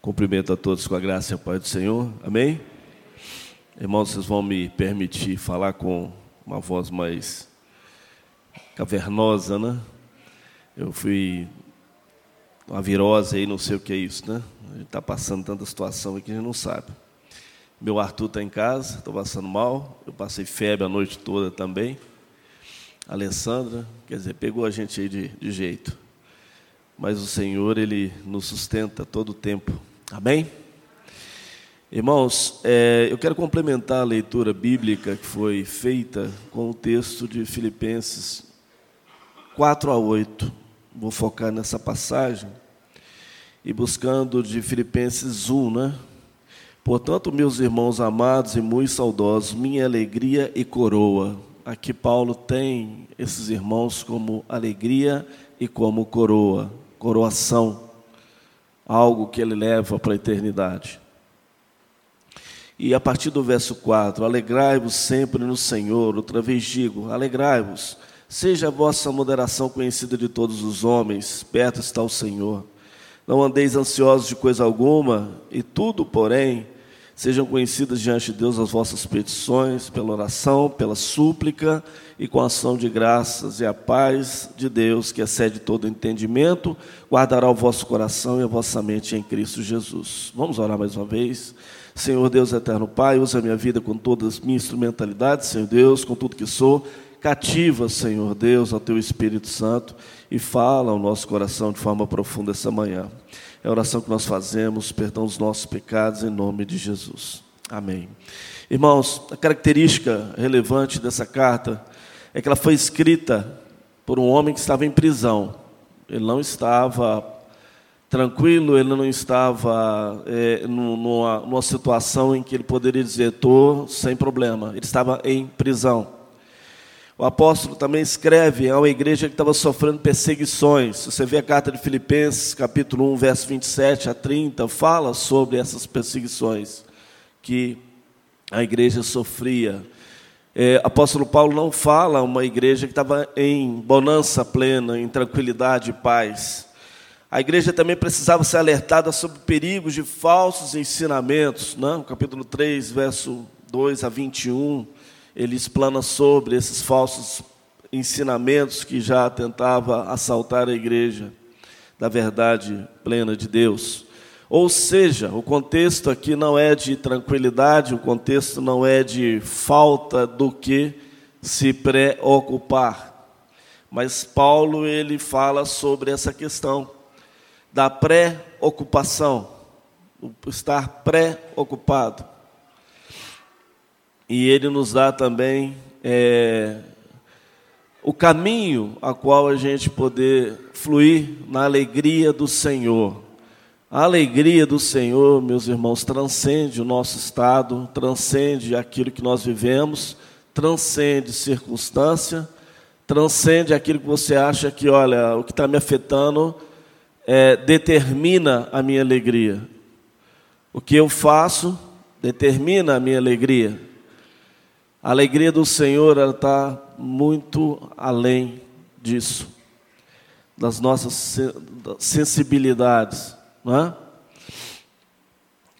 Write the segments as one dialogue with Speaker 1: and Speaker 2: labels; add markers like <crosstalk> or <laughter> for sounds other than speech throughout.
Speaker 1: Cumprimento a todos com a graça e a paz do Senhor. Amém? Irmãos, vocês vão me permitir falar com uma voz mais cavernosa, né? Eu fui uma virose aí, não sei o que é isso, né? A gente está passando tanta situação aqui que a gente não sabe. Meu Arthur está em casa, estou passando mal. Eu passei febre a noite toda também. A Alessandra, quer dizer, pegou a gente aí de, de jeito. Mas o Senhor, Ele nos sustenta todo o tempo. Amém? Irmãos, é, eu quero complementar a leitura bíblica que foi feita com o texto de Filipenses 4 a 8. Vou focar nessa passagem e buscando de Filipenses 1, né? Portanto, meus irmãos amados e muito saudosos, minha alegria e coroa. Aqui Paulo tem esses irmãos como alegria e como coroa, coroação algo que ele leva para a eternidade. E a partir do verso 4, alegrai-vos sempre no Senhor, outra vez digo, alegrai-vos, seja a vossa moderação conhecida de todos os homens, perto está o Senhor. Não andeis ansiosos de coisa alguma, e tudo, porém, Sejam conhecidas diante de Deus as vossas petições, pela oração, pela súplica e com ação de graças, e a paz de Deus, que excede todo entendimento, guardará o vosso coração e a vossa mente em Cristo Jesus. Vamos orar mais uma vez. Senhor Deus eterno Pai, usa a minha vida com todas as minhas instrumentalidades, Senhor Deus, com tudo que sou. Cativa, Senhor Deus, ao teu Espírito Santo e fala ao nosso coração de forma profunda essa manhã. É a oração que nós fazemos, perdão os nossos pecados em nome de Jesus. Amém. Irmãos, a característica relevante dessa carta é que ela foi escrita por um homem que estava em prisão. Ele não estava tranquilo, ele não estava é, numa, numa situação em que ele poderia dizer: estou sem problema. Ele estava em prisão. O apóstolo também escreve a uma igreja que estava sofrendo perseguições. Você vê a carta de Filipenses, capítulo 1, verso 27 a 30, fala sobre essas perseguições que a igreja sofria. É, apóstolo Paulo não fala uma igreja que estava em bonança plena, em tranquilidade e paz. A igreja também precisava ser alertada sobre perigos de falsos ensinamentos. Né? capítulo 3, verso 2 a 21 ele explana sobre esses falsos ensinamentos que já tentava assaltar a igreja da verdade plena de Deus. Ou seja, o contexto aqui não é de tranquilidade, o contexto não é de falta do que se preocupar. Mas Paulo ele fala sobre essa questão da pré-ocupação, estar pré-ocupado. E ele nos dá também é, o caminho a qual a gente poder fluir na alegria do Senhor. A alegria do Senhor, meus irmãos, transcende o nosso estado, transcende aquilo que nós vivemos, transcende circunstância, transcende aquilo que você acha que, olha, o que está me afetando é, determina a minha alegria. O que eu faço determina a minha alegria. A alegria do Senhor está muito além disso, das nossas sensibilidades. Não é?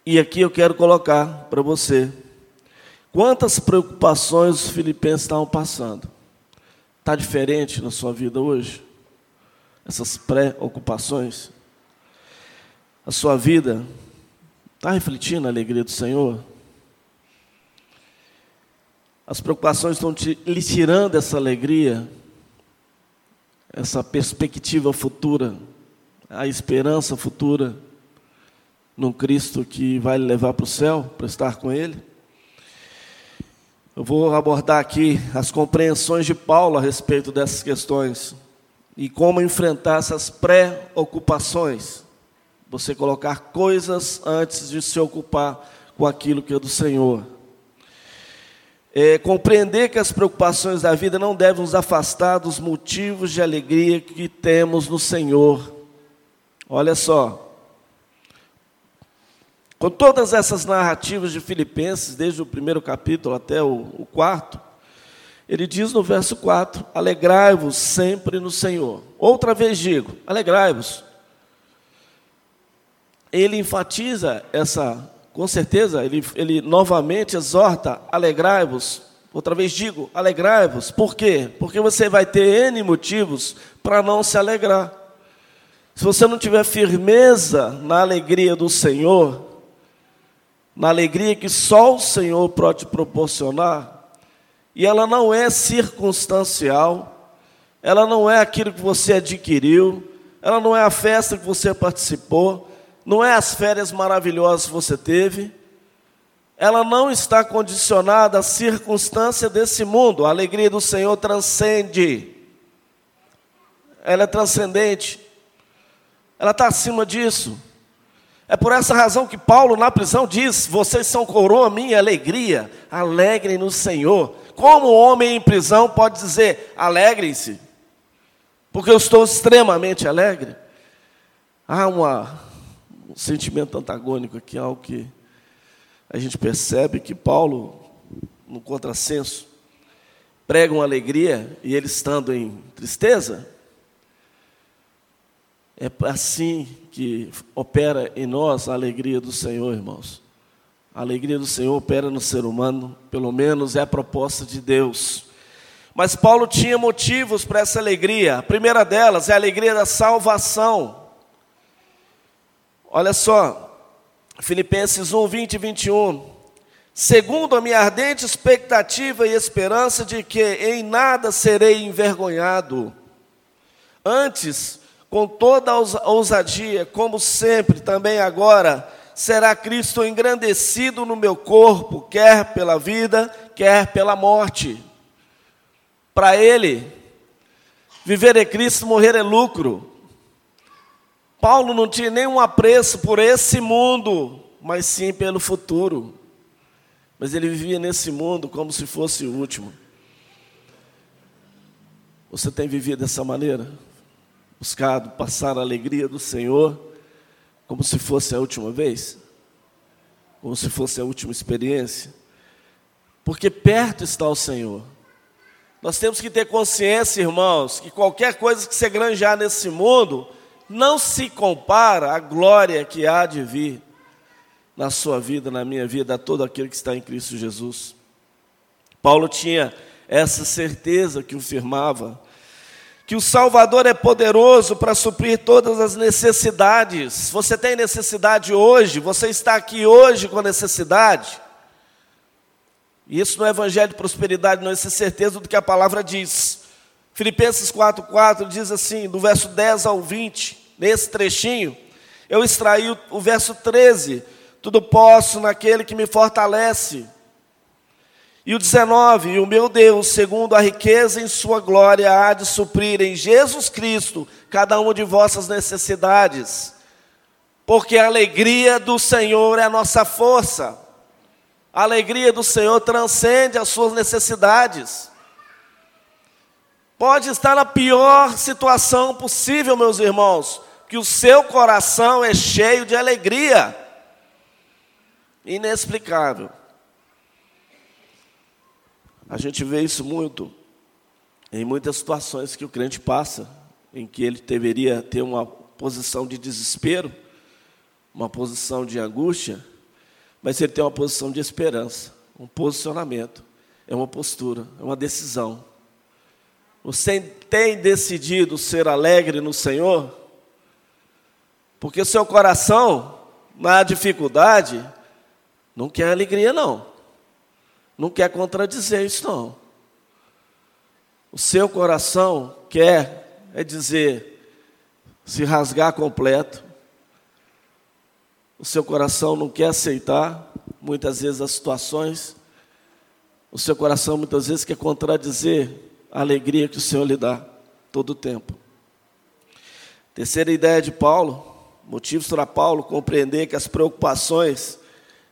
Speaker 1: E aqui eu quero colocar para você quantas preocupações os filipenses estavam passando. Está diferente na sua vida hoje? Essas preocupações? A sua vida está refletindo a alegria do Senhor? As preocupações estão te, lhe tirando essa alegria, essa perspectiva futura, a esperança futura num Cristo que vai lhe levar para o céu, para estar com Ele. Eu vou abordar aqui as compreensões de Paulo a respeito dessas questões e como enfrentar essas pré-ocupações. Você colocar coisas antes de se ocupar com aquilo que é do Senhor é, compreender que as preocupações da vida não devem nos afastar dos motivos de alegria que temos no Senhor. Olha só. Com todas essas narrativas de Filipenses, desde o primeiro capítulo até o, o quarto, ele diz no verso 4: Alegrai-vos sempre no Senhor. Outra vez digo: alegrai-vos. ele enfatiza essa, com certeza, ele, ele novamente exorta: alegrai-vos. Outra vez digo, alegrai-vos. Por quê? Porque você vai ter N motivos para não se alegrar. Se você não tiver firmeza na alegria do Senhor, na alegria que só o Senhor pode proporcionar, e ela não é circunstancial, ela não é aquilo que você adquiriu, ela não é a festa que você participou, não é as férias maravilhosas que você teve, ela não está condicionada à circunstância desse mundo. A alegria do Senhor transcende, ela é transcendente, ela está acima disso. É por essa razão que Paulo, na prisão, diz: Vocês são coroa minha alegria, alegrem no Senhor. Como o homem em prisão pode dizer: Alegrem-se? porque eu estou extremamente alegre. Há uma, um sentimento antagônico aqui, algo que a gente percebe que Paulo, no contrassenso, prega uma alegria e ele estando em tristeza. É assim que opera em nós a alegria do Senhor, irmãos. A alegria do Senhor opera no ser humano, pelo menos é a proposta de Deus. Mas Paulo tinha motivos para essa alegria. A primeira delas é a alegria da salvação. Olha só, Filipenses 1, 20 e 21. Segundo a minha ardente expectativa e esperança de que em nada serei envergonhado. Antes, com toda a ousadia, como sempre, também agora, será Cristo engrandecido no meu corpo, quer pela vida, quer pela morte. Para ele, viver é Cristo, morrer é lucro. Paulo não tinha nenhum apreço por esse mundo, mas sim pelo futuro. Mas ele vivia nesse mundo como se fosse o último. Você tem vivido dessa maneira? Buscado passar a alegria do Senhor como se fosse a última vez? Como se fosse a última experiência? Porque perto está o Senhor. Nós temos que ter consciência, irmãos, que qualquer coisa que você granjar nesse mundo não se compara à glória que há de vir na sua vida, na minha vida, a todo aquele que está em Cristo Jesus. Paulo tinha essa certeza que o firmava, que o Salvador é poderoso para suprir todas as necessidades. Você tem necessidade hoje? Você está aqui hoje com necessidade? E isso no é Evangelho de Prosperidade, não é certeza do que a palavra diz. Filipenses 4,4 diz assim, do verso 10 ao 20, nesse trechinho, eu extraí o, o verso 13, tudo posso naquele que me fortalece. E o 19, e o meu Deus, segundo a riqueza em sua glória, há de suprir em Jesus Cristo cada uma de vossas necessidades, porque a alegria do Senhor é a nossa força. A alegria do Senhor transcende as suas necessidades. Pode estar na pior situação possível, meus irmãos, que o seu coração é cheio de alegria. Inexplicável. A gente vê isso muito em muitas situações que o crente passa, em que ele deveria ter uma posição de desespero, uma posição de angústia, mas ele tem uma posição de esperança, um posicionamento, é uma postura, é uma decisão. Você tem decidido ser alegre no Senhor? Porque seu coração, na dificuldade, não quer alegria, não. Não quer contradizer isso, não. O seu coração quer, é dizer, se rasgar completo, o seu coração não quer aceitar muitas vezes as situações, o seu coração muitas vezes quer contradizer a alegria que o Senhor lhe dá todo o tempo. Terceira ideia de Paulo, motivos para Paulo compreender que as preocupações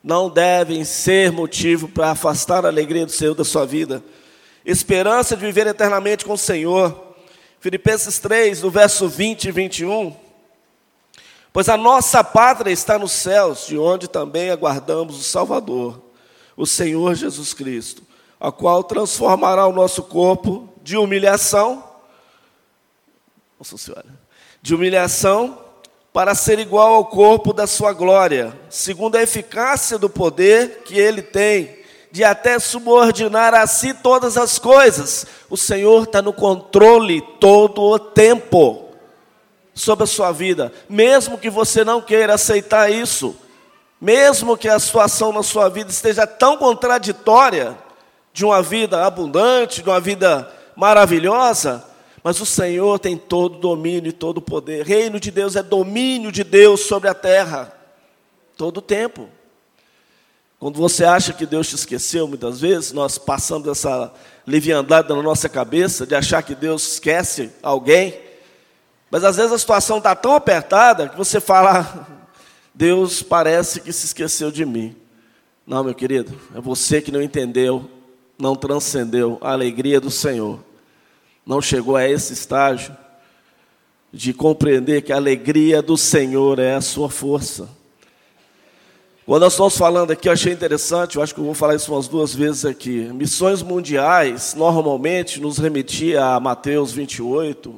Speaker 1: não devem ser motivo para afastar a alegria do Senhor da sua vida. Esperança de viver eternamente com o Senhor. Filipenses 3, no verso 20 e 21, Pois a nossa pátria está nos céus, de onde também aguardamos o Salvador, o Senhor Jesus Cristo, a qual transformará o nosso corpo de humilhação, nossa senhora, de humilhação para ser igual ao corpo da sua glória, segundo a eficácia do poder que ele tem, de até subordinar a si todas as coisas. O Senhor está no controle todo o tempo sobre a sua vida, mesmo que você não queira aceitar isso, mesmo que a situação na sua vida esteja tão contraditória de uma vida abundante, de uma vida maravilhosa, mas o Senhor tem todo o domínio e todo o poder. Reino de Deus é domínio de Deus sobre a terra, todo o tempo. Quando você acha que Deus te esqueceu, muitas vezes, nós passamos essa leviandade na nossa cabeça de achar que Deus esquece alguém. Mas às vezes a situação está tão apertada que você fala, <laughs> Deus parece que se esqueceu de mim. Não, meu querido, é você que não entendeu, não transcendeu a alegria do Senhor. Não chegou a esse estágio de compreender que a alegria do Senhor é a sua força. Quando nós estamos falando aqui, eu achei interessante, eu acho que eu vou falar isso umas duas vezes aqui. Missões mundiais, normalmente, nos remetia a Mateus 28,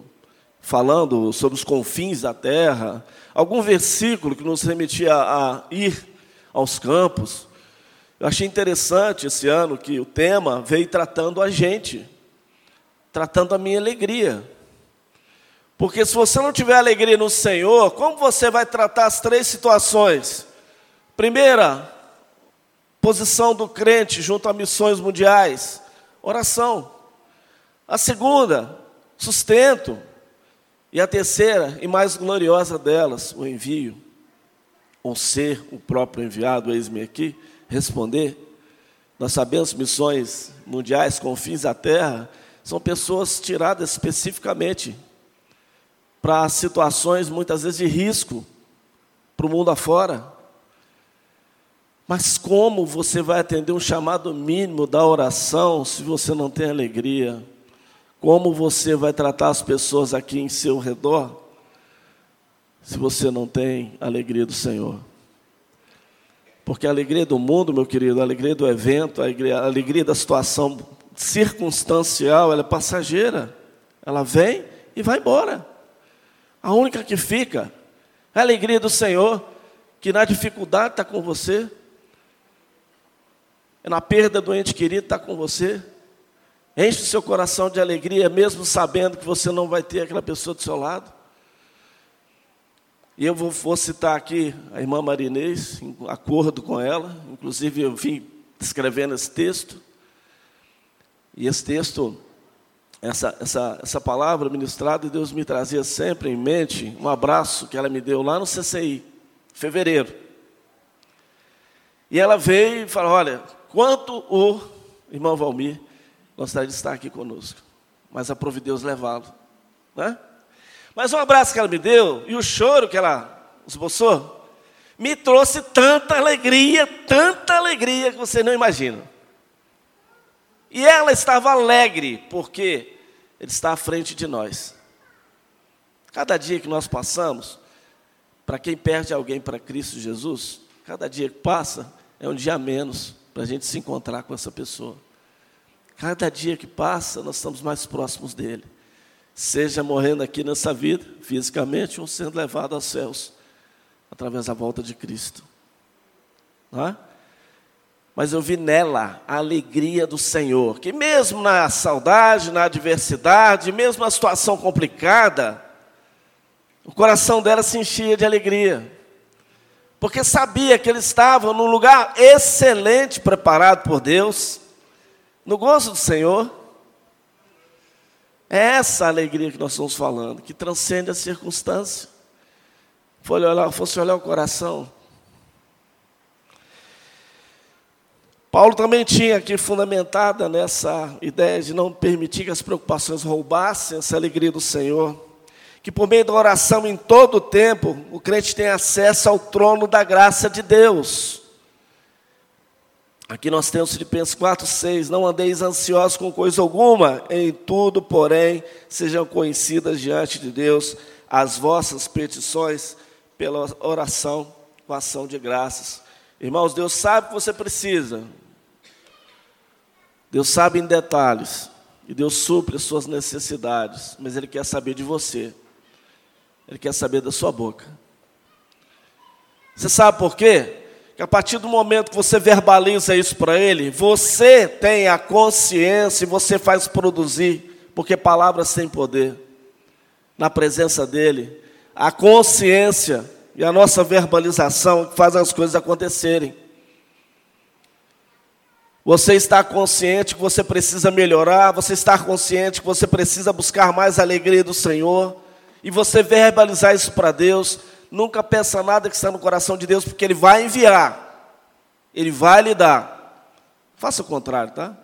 Speaker 1: falando sobre os confins da terra, algum versículo que nos remetia a ir aos campos. Eu achei interessante esse ano que o tema veio tratando a gente, tratando a minha alegria. Porque se você não tiver alegria no Senhor, como você vai tratar as três situações? Primeira, posição do crente junto a missões mundiais, oração. A segunda, sustento. E a terceira e mais gloriosa delas, o envio, ou ser o próprio enviado, eis-me aqui, responder. Nós sabemos missões mundiais com fins da terra são pessoas tiradas especificamente para situações muitas vezes de risco para o mundo afora. Mas como você vai atender um chamado mínimo da oração se você não tem alegria? Como você vai tratar as pessoas aqui em seu redor se você não tem alegria do Senhor? Porque a alegria do mundo, meu querido, a alegria do evento, a alegria, a alegria da situação circunstancial, ela é passageira. Ela vem e vai embora. A única que fica é a alegria do Senhor, que na dificuldade está com você, é na perda do ente querido está com você, Enche o seu coração de alegria, mesmo sabendo que você não vai ter aquela pessoa do seu lado. E eu vou, vou citar aqui a irmã Marinês, em acordo com ela, inclusive eu vim escrevendo esse texto. E esse texto, essa, essa, essa palavra ministrada, Deus me trazia sempre em mente um abraço que ela me deu lá no CCI, fevereiro. E ela veio e falou: Olha, quanto o irmão Valmir gostaria de estar aqui conosco. Mas aprove Deus levá-lo. Né? Mas o abraço que ela me deu e o choro que ela esboçou me trouxe tanta alegria, tanta alegria que você não imagina. E ela estava alegre porque ele está à frente de nós. Cada dia que nós passamos, para quem perde alguém para Cristo Jesus, cada dia que passa é um dia a menos para a gente se encontrar com essa pessoa. Cada dia que passa, nós estamos mais próximos dele. Seja morrendo aqui nessa vida, fisicamente, ou sendo levado aos céus, através da volta de Cristo. É? Mas eu vi nela a alegria do Senhor, que mesmo na saudade, na adversidade, mesmo na situação complicada, o coração dela se enchia de alegria. Porque sabia que ele estava num lugar excelente preparado por Deus no gozo do Senhor. É essa alegria que nós estamos falando, que transcende a circunstância. Olhar, fosse olhar o coração. Paulo também tinha aqui fundamentada nessa ideia de não permitir que as preocupações roubassem essa alegria do Senhor. Que por meio da oração em todo o tempo, o crente tem acesso ao trono da graça de Deus. Aqui nós temos Filipenses 4, 6. Não andeis ansiosos com coisa alguma, em tudo, porém, sejam conhecidas diante de Deus as vossas petições pela oração com ação de graças. Irmãos, Deus sabe o que você precisa. Deus sabe em detalhes. E Deus supre as suas necessidades. Mas Ele quer saber de você. Ele quer saber da sua boca. Você sabe por quê? Que a partir do momento que você verbaliza isso para ele, você tem a consciência e você faz produzir, porque palavras têm poder. Na presença dele, a consciência e a nossa verbalização faz as coisas acontecerem. Você está consciente que você precisa melhorar, você está consciente que você precisa buscar mais alegria do Senhor, e você verbalizar isso para Deus, nunca peça nada que está no coração de Deus, porque Ele vai enviar, Ele vai lhe dar. Faça o contrário, tá?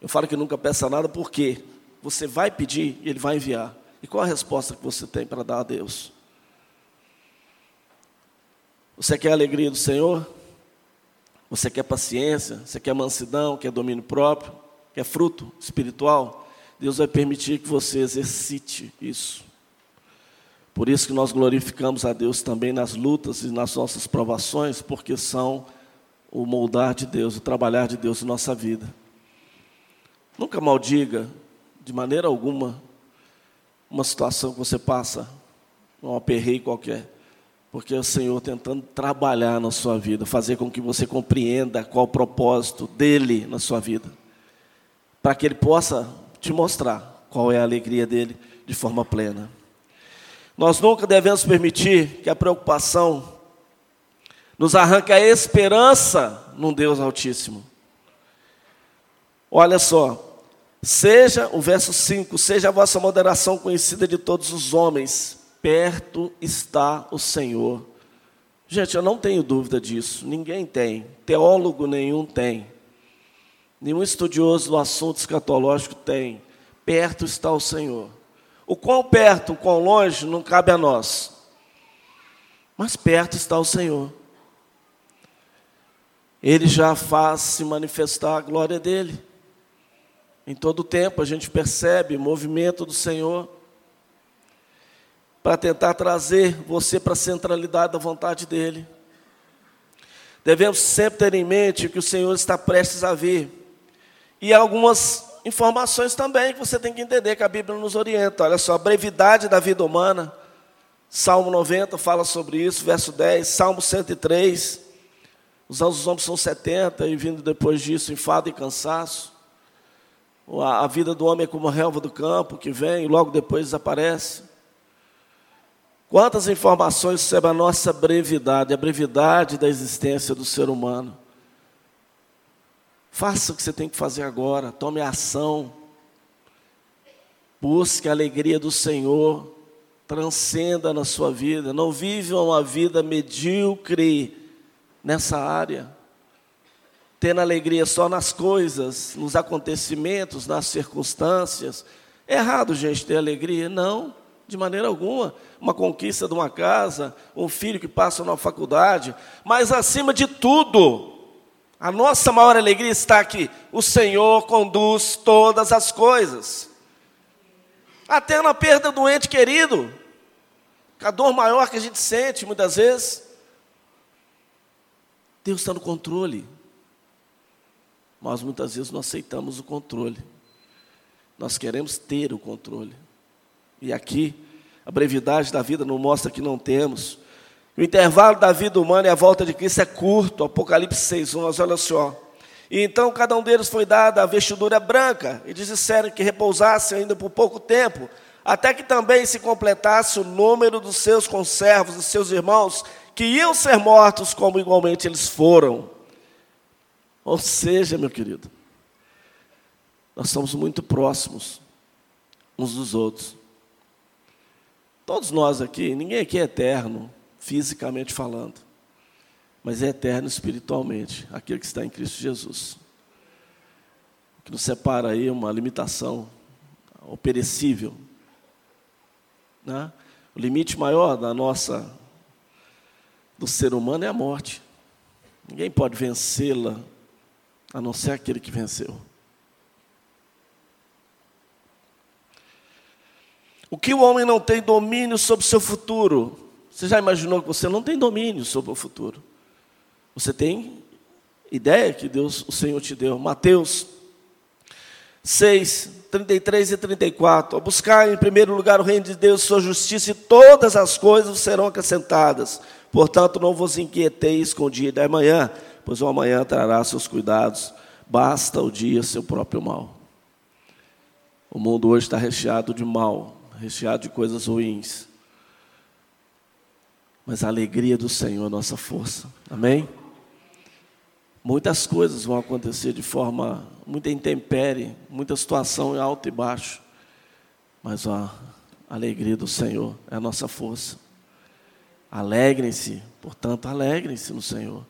Speaker 1: Eu falo que nunca peça nada, porque você vai pedir e Ele vai enviar. E qual a resposta que você tem para dar a Deus? Você quer a alegria do Senhor? Você quer paciência? Você quer mansidão? Quer domínio próprio? Quer fruto espiritual? Deus vai permitir que você exercite isso. Por isso que nós glorificamos a Deus também nas lutas e nas nossas provações, porque são o moldar de Deus, o trabalhar de Deus em nossa vida. Nunca maldiga, de maneira alguma, uma situação que você passa, um aperreio qualquer. Porque é o Senhor tentando trabalhar na sua vida, fazer com que você compreenda qual o propósito dele na sua vida, para que ele possa te mostrar qual é a alegria dele de forma plena. Nós nunca devemos permitir que a preocupação nos arranque a esperança num Deus Altíssimo. Olha só, seja, o verso 5, seja a vossa moderação conhecida de todos os homens, perto está o Senhor. Gente, eu não tenho dúvida disso, ninguém tem, teólogo nenhum tem, nenhum estudioso do assunto escatológico tem. Perto está o Senhor. O quão perto, o quão longe, não cabe a nós, mas perto está o Senhor. Ele já faz se manifestar a glória dele. Em todo o tempo a gente percebe o movimento do Senhor para tentar trazer você para a centralidade da vontade dEle. Devemos sempre ter em mente que o Senhor está prestes a vir. E algumas informações também que você tem que entender que a Bíblia nos orienta. Olha só, a brevidade da vida humana. Salmo 90 fala sobre isso, verso 10, Salmo 103. Os anos dos homens são 70 e vindo depois disso enfado e cansaço. A vida do homem é como a relva do campo que vem e logo depois desaparece. Quantas informações sobre a nossa brevidade, a brevidade da existência do ser humano. Faça o que você tem que fazer agora, tome ação. Busque a alegria do Senhor, transcenda na sua vida. Não viva uma vida medíocre nessa área. Tendo alegria só nas coisas, nos acontecimentos, nas circunstâncias. É errado, gente, ter alegria? Não. De maneira alguma. Uma conquista de uma casa, um filho que passa na faculdade, mas acima de tudo, a nossa maior alegria está aqui. O Senhor conduz todas as coisas. Até na perda do ente querido. A dor maior que a gente sente muitas vezes. Deus está no controle. Mas muitas vezes não aceitamos o controle. Nós queremos ter o controle. E aqui, a brevidade da vida não mostra que não temos. O intervalo da vida humana e a volta de Cristo é curto, Apocalipse 6, 1, mas olha só. E então cada um deles foi dada a vestidura branca, e disseram que repousassem ainda por pouco tempo, até que também se completasse o número dos seus conservos, dos seus irmãos, que iam ser mortos como igualmente eles foram. Ou seja, meu querido, nós estamos muito próximos uns dos outros. Todos nós aqui, ninguém aqui é eterno, fisicamente falando, mas é eterno espiritualmente, aquele que está em Cristo Jesus. O que nos separa aí é uma limitação, o perecível. Né? O limite maior da nossa, do ser humano é a morte. Ninguém pode vencê-la, a não ser aquele que venceu. O que o homem não tem domínio sobre o seu futuro? Você já imaginou que você não tem domínio sobre o futuro? Você tem ideia que Deus, o Senhor te deu. Mateus 6, 33 e 34. Buscar em primeiro lugar o reino de Deus, sua justiça, e todas as coisas serão acrescentadas. Portanto, não vos inquieteis com o dia da manhã, pois o amanhã trará seus cuidados. Basta o dia seu próprio mal. O mundo hoje está recheado de mal, recheado de coisas ruins. Mas a alegria do Senhor é nossa força. Amém? Muitas coisas vão acontecer de forma, muita intempérie, muita situação alto e baixo. Mas a alegria do Senhor é a nossa força. Alegrem-se, portanto, alegrem-se no Senhor.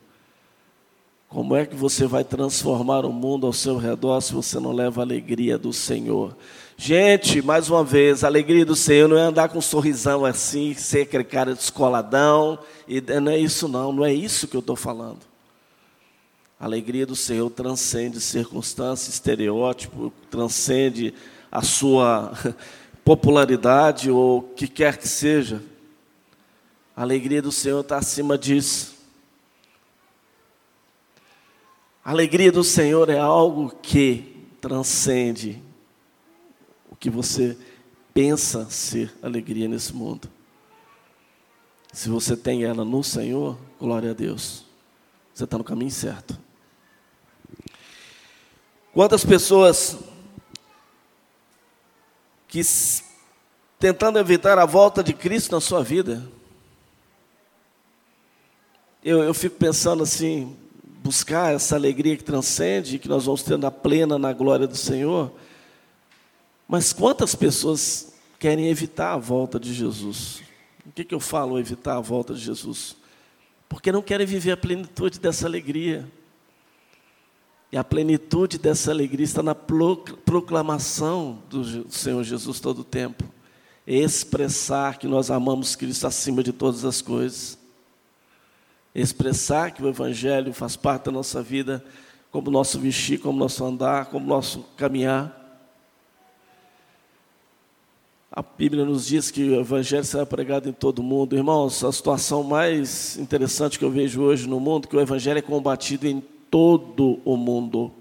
Speaker 1: Como é que você vai transformar o mundo ao seu redor se você não leva a alegria do Senhor? Gente, mais uma vez, a alegria do Senhor não é andar com um sorrisão assim, ser aquele cara descoladão, e não é isso não, não é isso que eu estou falando. A alegria do Senhor transcende circunstância, estereótipo, transcende a sua <laughs> popularidade ou o que quer que seja. A alegria do Senhor está acima disso. A alegria do Senhor é algo que transcende que você pensa ser alegria nesse mundo. Se você tem ela no Senhor, glória a Deus, você está no caminho certo. Quantas pessoas que tentando evitar a volta de Cristo na sua vida, eu, eu fico pensando assim, buscar essa alegria que transcende, que nós vamos ter na plena na glória do Senhor. Mas quantas pessoas querem evitar a volta de Jesus? O que, que eu falo, evitar a volta de Jesus? Porque não querem viver a plenitude dessa alegria. E a plenitude dessa alegria está na proclamação do Senhor Jesus todo o tempo. Expressar que nós amamos Cristo acima de todas as coisas. Expressar que o Evangelho faz parte da nossa vida, como nosso vestir, como nosso andar, como nosso caminhar. A Bíblia nos diz que o Evangelho será pregado em todo o mundo. Irmãos, a situação mais interessante que eu vejo hoje no mundo é que o Evangelho é combatido em todo o mundo.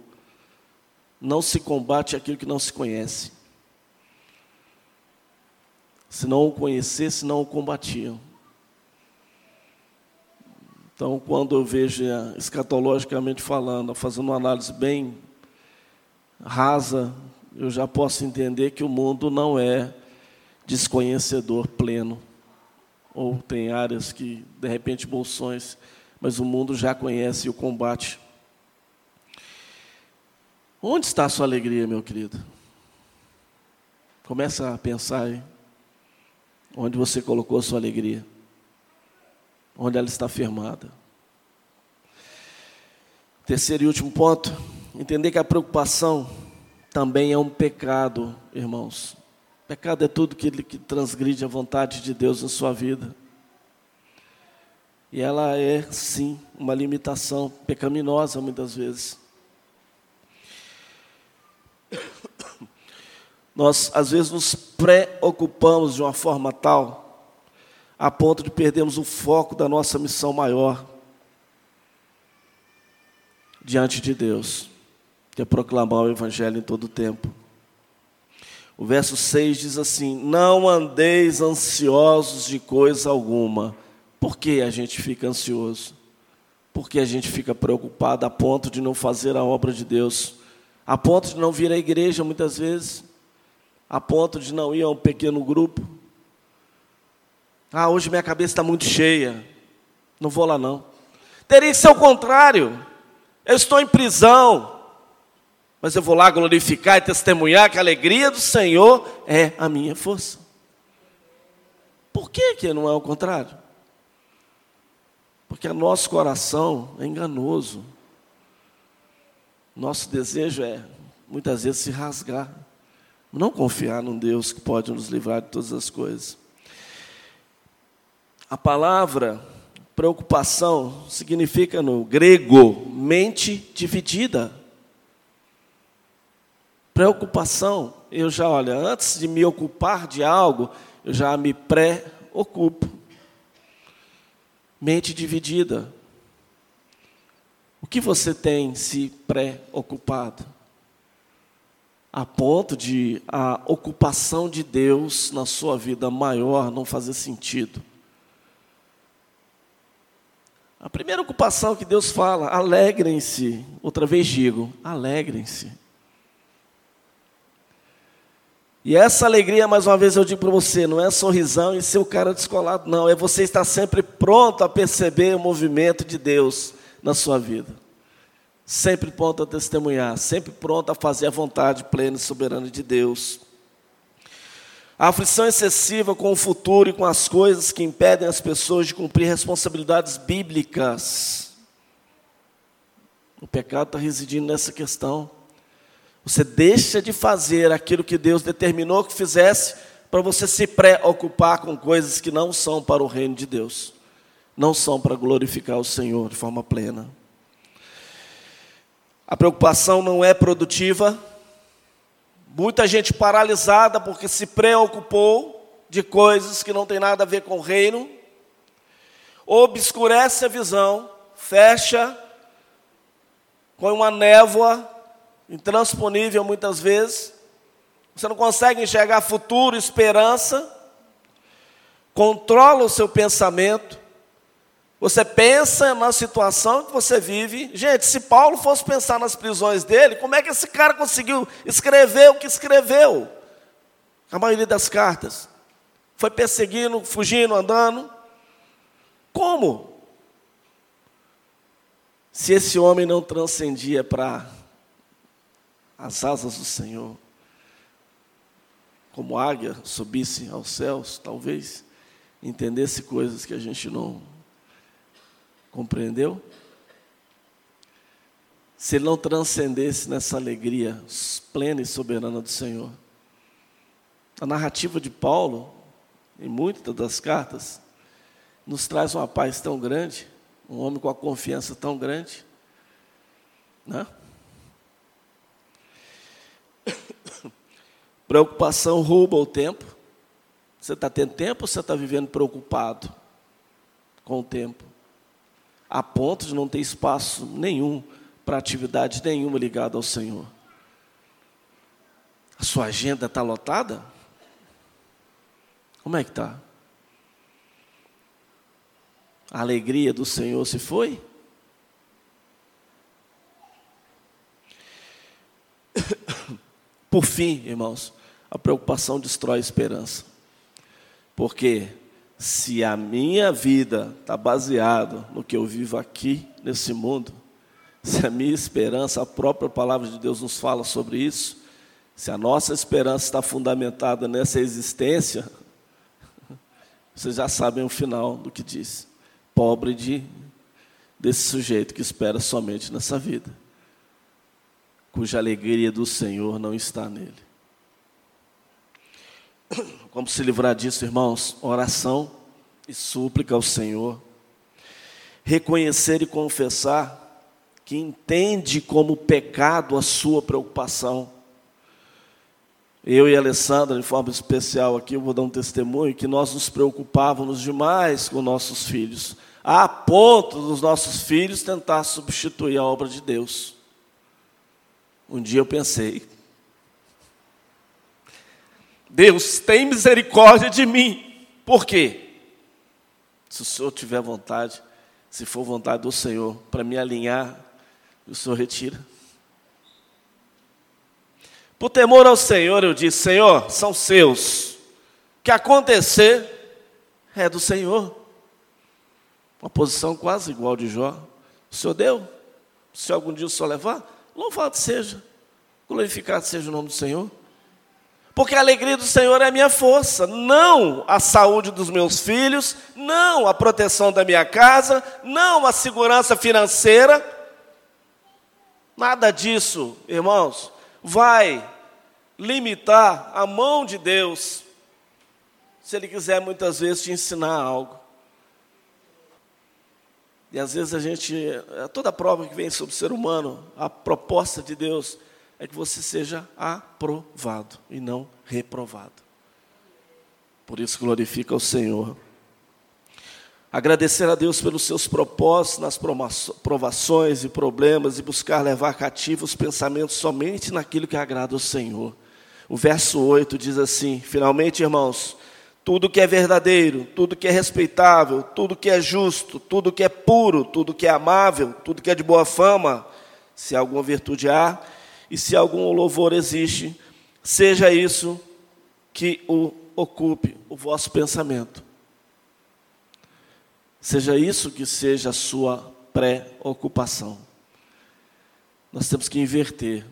Speaker 1: Não se combate aquilo que não se conhece. Se não o conhecesse, não o combatiam. Então, quando eu vejo, eh, escatologicamente falando, fazendo uma análise bem rasa, eu já posso entender que o mundo não é desconhecedor pleno. Ou tem áreas que, de repente, bolsões, mas o mundo já conhece o combate. Onde está a sua alegria, meu querido? Começa a pensar aí. Onde você colocou a sua alegria? Onde ela está firmada? Terceiro e último ponto, entender que a preocupação também é um pecado, irmãos. Pecado é tudo que, que transgride a vontade de Deus na sua vida. E ela é, sim, uma limitação pecaminosa muitas vezes. Nós, às vezes, nos preocupamos de uma forma tal, a ponto de perdermos o foco da nossa missão maior diante de Deus, que é proclamar o Evangelho em todo o tempo. O verso 6 diz assim: Não andeis ansiosos de coisa alguma. Por que a gente fica ansioso? Porque a gente fica preocupado a ponto de não fazer a obra de Deus a ponto de não vir à igreja muitas vezes, a ponto de não ir a um pequeno grupo. Ah, hoje minha cabeça está muito cheia, não vou lá não. Teria que ser o contrário. Eu estou em prisão, mas eu vou lá glorificar e testemunhar que a alegria do Senhor é a minha força. Por que, que não é o contrário? Porque o nosso coração é enganoso. Nosso desejo é, muitas vezes, se rasgar. Não confiar num Deus que pode nos livrar de todas as coisas. A palavra preocupação significa no grego mente dividida. Preocupação, eu já, olha, antes de me ocupar de algo, eu já me pré-ocupo. Mente dividida. O que você tem se preocupado? a ponto de a ocupação de Deus na sua vida maior não fazer sentido. A primeira ocupação que Deus fala, alegrem-se. Outra vez digo, alegrem-se. E essa alegria, mais uma vez eu digo para você, não é sorrisão e ser o cara descolado, não. É você estar sempre pronto a perceber o movimento de Deus na sua vida. Sempre pronto a testemunhar, sempre pronto a fazer a vontade plena e soberana de Deus. A aflição excessiva com o futuro e com as coisas que impedem as pessoas de cumprir responsabilidades bíblicas. O pecado está residindo nessa questão. Você deixa de fazer aquilo que Deus determinou que fizesse para você se preocupar com coisas que não são para o reino de Deus, não são para glorificar o Senhor de forma plena. A preocupação não é produtiva. Muita gente paralisada porque se preocupou de coisas que não tem nada a ver com o reino. Obscurece a visão, fecha com uma névoa intransponível muitas vezes. Você não consegue enxergar futuro, esperança. Controla o seu pensamento. Você pensa na situação que você vive. Gente, se Paulo fosse pensar nas prisões dele, como é que esse cara conseguiu escrever o que escreveu? A maioria das cartas. Foi perseguindo, fugindo, andando. Como? Se esse homem não transcendia para as asas do Senhor, como águia subisse aos céus, talvez entendesse coisas que a gente não compreendeu? Se ele não transcendesse nessa alegria plena e soberana do Senhor. A narrativa de Paulo, em muitas das cartas, nos traz uma paz tão grande, um homem com a confiança tão grande, né? Preocupação rouba o tempo. Você está tendo tempo ou você está vivendo preocupado com o tempo? A ponto de não ter espaço nenhum para atividade nenhuma ligada ao Senhor. A sua agenda está lotada? Como é que está? A alegria do Senhor se foi? <coughs> Por fim, irmãos, a preocupação destrói a esperança. Porque se a minha vida está baseada no que eu vivo aqui nesse mundo, se a minha esperança, a própria palavra de Deus nos fala sobre isso, se a nossa esperança está fundamentada nessa existência, <laughs> vocês já sabem o final do que diz. Pobre de desse sujeito que espera somente nessa vida, cuja alegria do Senhor não está nele. <coughs> Como se livrar disso, irmãos? Oração e súplica ao Senhor. Reconhecer e confessar que entende como pecado a sua preocupação. Eu e Alessandra, de forma especial aqui, eu vou dar um testemunho que nós nos preocupávamos demais com nossos filhos, a ponto dos nossos filhos tentar substituir a obra de Deus. Um dia eu pensei, Deus tem misericórdia de mim. Por quê? Se o Senhor tiver vontade, se for vontade do Senhor, para me alinhar, o Senhor retira. Por temor ao Senhor, eu disse: Senhor, são seus. O que acontecer é do Senhor. Uma posição quase igual de Jó. O Senhor deu? Se algum dia o Senhor levar, louvado seja. Glorificado seja o nome do Senhor. Porque a alegria do Senhor é a minha força, não a saúde dos meus filhos, não a proteção da minha casa, não a segurança financeira. Nada disso, irmãos, vai limitar a mão de Deus, se Ele quiser muitas vezes te ensinar algo. E às vezes a gente, toda prova que vem sobre o ser humano, a proposta de Deus é que você seja aprovado e não reprovado. Por isso glorifica o Senhor. Agradecer a Deus pelos seus propósitos nas provações e problemas e buscar levar cativos os pensamentos somente naquilo que agrada ao Senhor. O verso 8 diz assim: Finalmente, irmãos, tudo que é verdadeiro, tudo que é respeitável, tudo que é justo, tudo que é puro, tudo que é amável, tudo que é de boa fama, se alguma virtude há e se algum louvor existe, seja isso que o ocupe o vosso pensamento. Seja isso que seja a sua preocupação. Nós temos que inverter.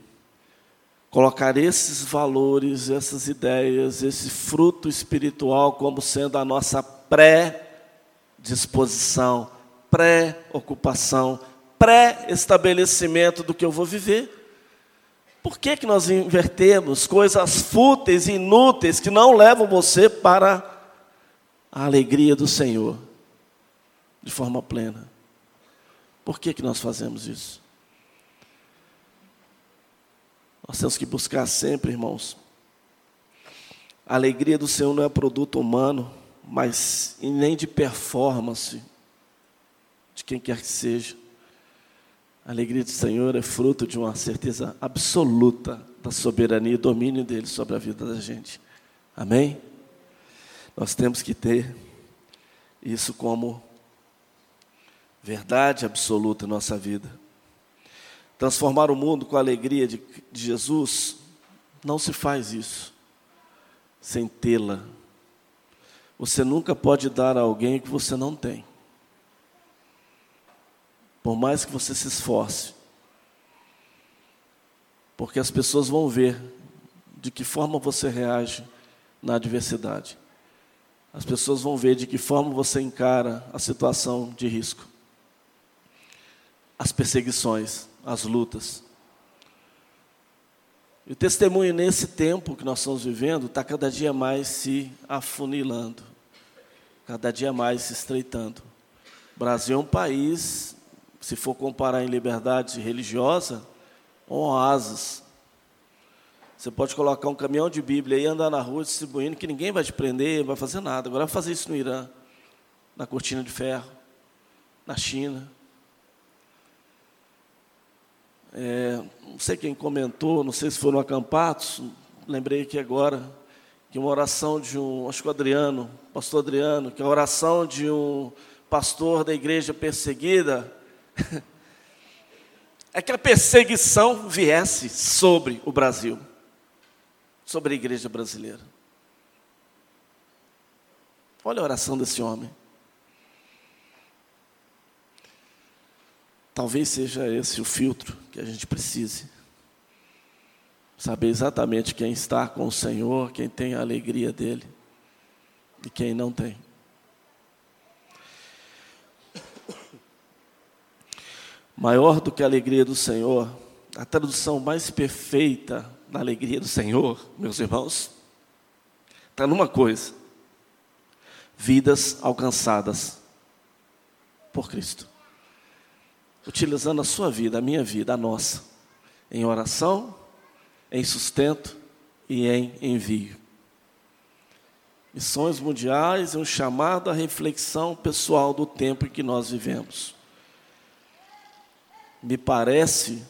Speaker 1: Colocar esses valores, essas ideias, esse fruto espiritual como sendo a nossa pré-disposição, pré-ocupação, pré-estabelecimento do que eu vou viver. Por que, que nós invertemos coisas fúteis e inúteis que não levam você para a alegria do Senhor? de forma plena. Por que, que nós fazemos isso? Nós temos que buscar sempre, irmãos. A alegria do Senhor não é produto humano, mas e nem de performance de quem quer que seja. A alegria do Senhor é fruto de uma certeza absoluta da soberania e domínio dele sobre a vida da gente. Amém? Nós temos que ter isso como verdade absoluta em nossa vida. Transformar o mundo com a alegria de, de Jesus, não se faz isso sem tê-la. Você nunca pode dar a alguém o que você não tem. Por mais que você se esforce. Porque as pessoas vão ver de que forma você reage na adversidade. As pessoas vão ver de que forma você encara a situação de risco as perseguições, as lutas. E o testemunho nesse tempo que nós estamos vivendo está cada dia mais se afunilando, cada dia mais se estreitando. O Brasil é um país, se for comparar em liberdade religiosa, um oásis. Você pode colocar um caminhão de Bíblia e andar na rua distribuindo, que ninguém vai te prender, vai fazer nada. Agora vai fazer isso no Irã, na cortina de ferro, na China. É, não sei quem comentou, não sei se foram acampados, lembrei aqui agora que uma oração de um, acho que o Adriano, pastor Adriano, que a oração de um pastor da igreja perseguida, <laughs> é que a perseguição viesse sobre o Brasil, sobre a igreja brasileira. Olha a oração desse homem. Talvez seja esse o filtro que a gente precise. Saber exatamente quem está com o Senhor, quem tem a alegria dele e quem não tem. Maior do que a alegria do Senhor, a tradução mais perfeita da alegria do Senhor, meus irmãos, está numa coisa: vidas alcançadas por Cristo utilizando a sua vida, a minha vida, a nossa, em oração, em sustento e em envio. Missões mundiais é um chamado à reflexão pessoal do tempo em que nós vivemos. Me parece,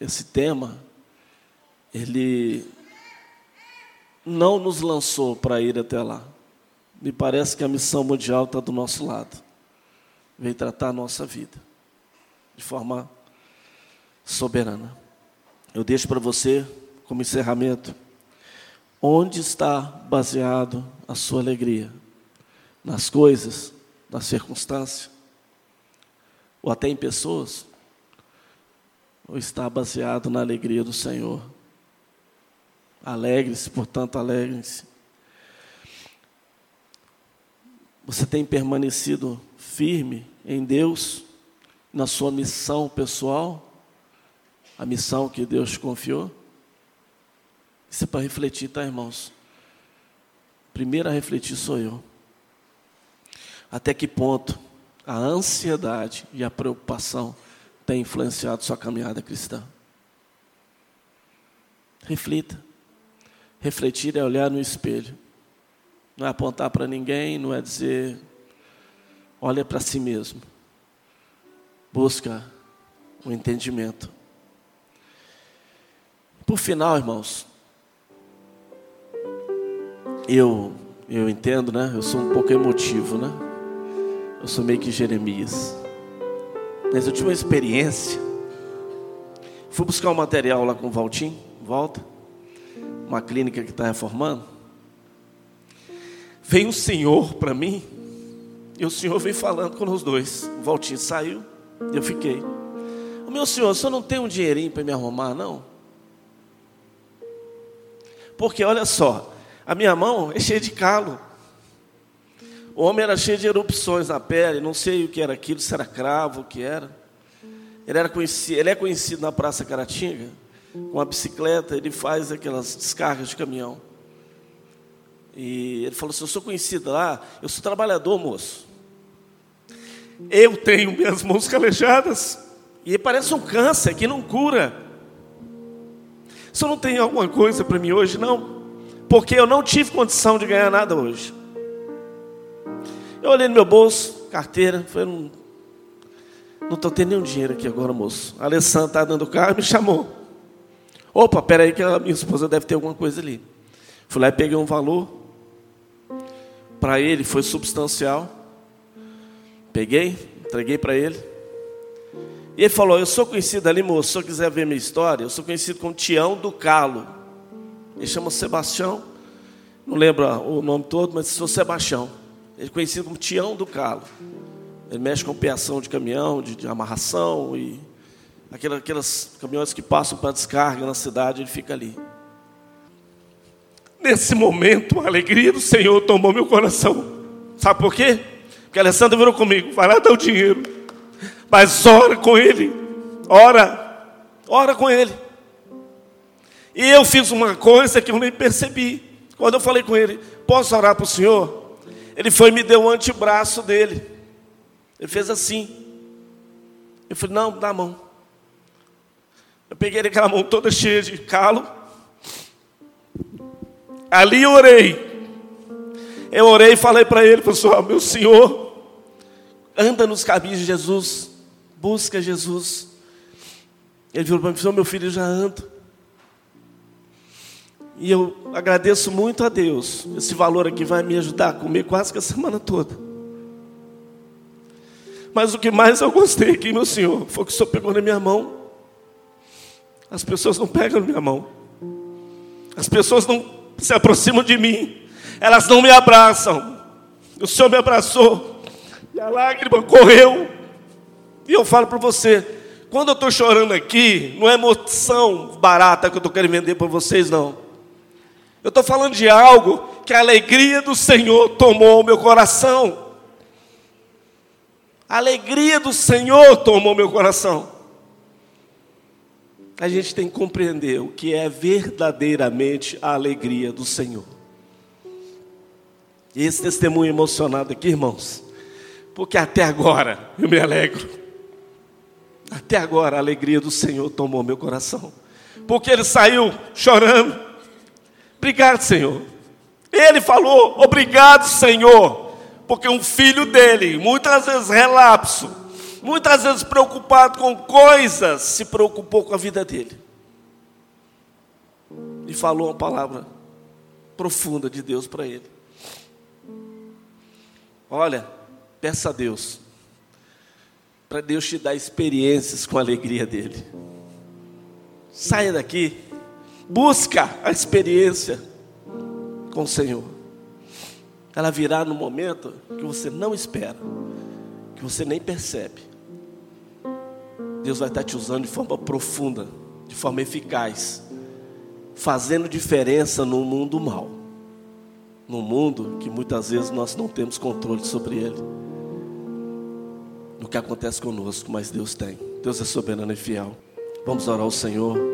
Speaker 1: esse tema, ele não nos lançou para ir até lá. Me parece que a missão mundial está do nosso lado. Veio tratar a nossa vida de forma soberana. Eu deixo para você, como encerramento, onde está baseado a sua alegria? Nas coisas, nas circunstâncias? Ou até em pessoas? Ou está baseado na alegria do Senhor? Alegre-se, portanto, alegre-se. Você tem permanecido firme em Deus? na sua missão pessoal, a missão que Deus te confiou? Isso é para refletir, tá, irmãos? Primeiro a refletir sou eu. Até que ponto a ansiedade e a preocupação têm influenciado sua caminhada cristã? Reflita. Refletir é olhar no espelho. Não é apontar para ninguém, não é dizer olha para si mesmo, busca o entendimento. Por final, irmãos, eu eu entendo, né? Eu sou um pouco emotivo, né? Eu sou meio que Jeremias. Mas eu tive uma experiência. Fui buscar um material lá com o Valtim, volta, uma clínica que está reformando. Veio um senhor para mim, e o senhor veio falando com os dois. O Valtim saiu, eu fiquei. O meu senhor, o senhor não tem um dinheirinho para me arrumar, não? Porque olha só, a minha mão é cheia de calo. O homem era cheio de erupções na pele, não sei o que era aquilo, se era cravo, o que era. Ele, era conhecido, ele é conhecido na Praça Caratinga, com a bicicleta, ele faz aquelas descargas de caminhão. E ele falou assim: Eu sou conhecido lá, eu sou trabalhador, moço. Eu tenho minhas mãos calejadas, e parece um câncer que não cura. Você não tem alguma coisa para mim hoje? Não, porque eu não tive condição de ganhar nada hoje. Eu olhei no meu bolso, carteira, falei, não não tendo nenhum dinheiro aqui agora, moço. A Alessandra está dando carro e me chamou. Opa, peraí que a minha esposa deve ter alguma coisa ali. Fui lá e peguei um valor. Para ele foi substancial. Peguei, entreguei para ele. E ele falou: Eu sou conhecido ali, moço. Se você quiser ver minha história, eu sou conhecido como Tião do Calo. Ele chama Sebastião. Não lembro o nome todo, mas sou Sebastião. Ele é conhecido como Tião do Calo. Ele mexe com peação de caminhão, de, de amarração e aquelas, aquelas caminhões que passam para descarga na cidade, ele fica ali. Nesse momento, a alegria do Senhor tomou meu coração. Sabe por quê? Porque a Alessandra virou comigo, vai lá dar o dinheiro. Mas ora com ele. Ora. Ora com ele. E eu fiz uma coisa que eu nem percebi. Quando eu falei com ele, posso orar para o Senhor? Ele foi e me deu o antebraço dele. Ele fez assim. Eu falei, não, dá a mão. Eu peguei aquela mão toda cheia de calo. Ali eu orei. Eu orei e falei para ele, pessoal, meu Senhor, anda nos caminhos de Jesus, busca Jesus. Ele virou para mim, meu filho, já ando. E eu agradeço muito a Deus. Esse valor aqui vai me ajudar a comer quase que a semana toda. Mas o que mais eu gostei aqui, meu Senhor, foi que o Senhor pegou na minha mão. As pessoas não pegam na minha mão. As pessoas não se aproximam de mim. Elas não me abraçam. O Senhor me abraçou. E a lágrima correu. E eu falo para você, quando eu estou chorando aqui, não é emoção barata que eu estou querendo vender para vocês, não. Eu estou falando de algo que a alegria do Senhor tomou meu coração. A alegria do Senhor tomou meu coração. A gente tem que compreender o que é verdadeiramente a alegria do Senhor. E esse testemunho emocionado aqui, irmãos, porque até agora eu me alegro. Até agora a alegria do Senhor tomou meu coração. Porque ele saiu chorando. Obrigado, Senhor. Ele falou: Obrigado, Senhor. Porque um filho dele, muitas vezes relapso, muitas vezes preocupado com coisas, se preocupou com a vida dele. E falou uma palavra profunda de Deus para ele. Olha, peça a Deus, para Deus te dar experiências com a alegria dele. Saia daqui Busca a experiência com o Senhor. Ela virá no momento que você não espera, que você nem percebe. Deus vai estar te usando de forma profunda, de forma eficaz, fazendo diferença no mundo mal. No mundo que muitas vezes nós não temos controle sobre ele. No que acontece conosco, mas Deus tem. Deus é soberano e fiel. Vamos orar ao Senhor.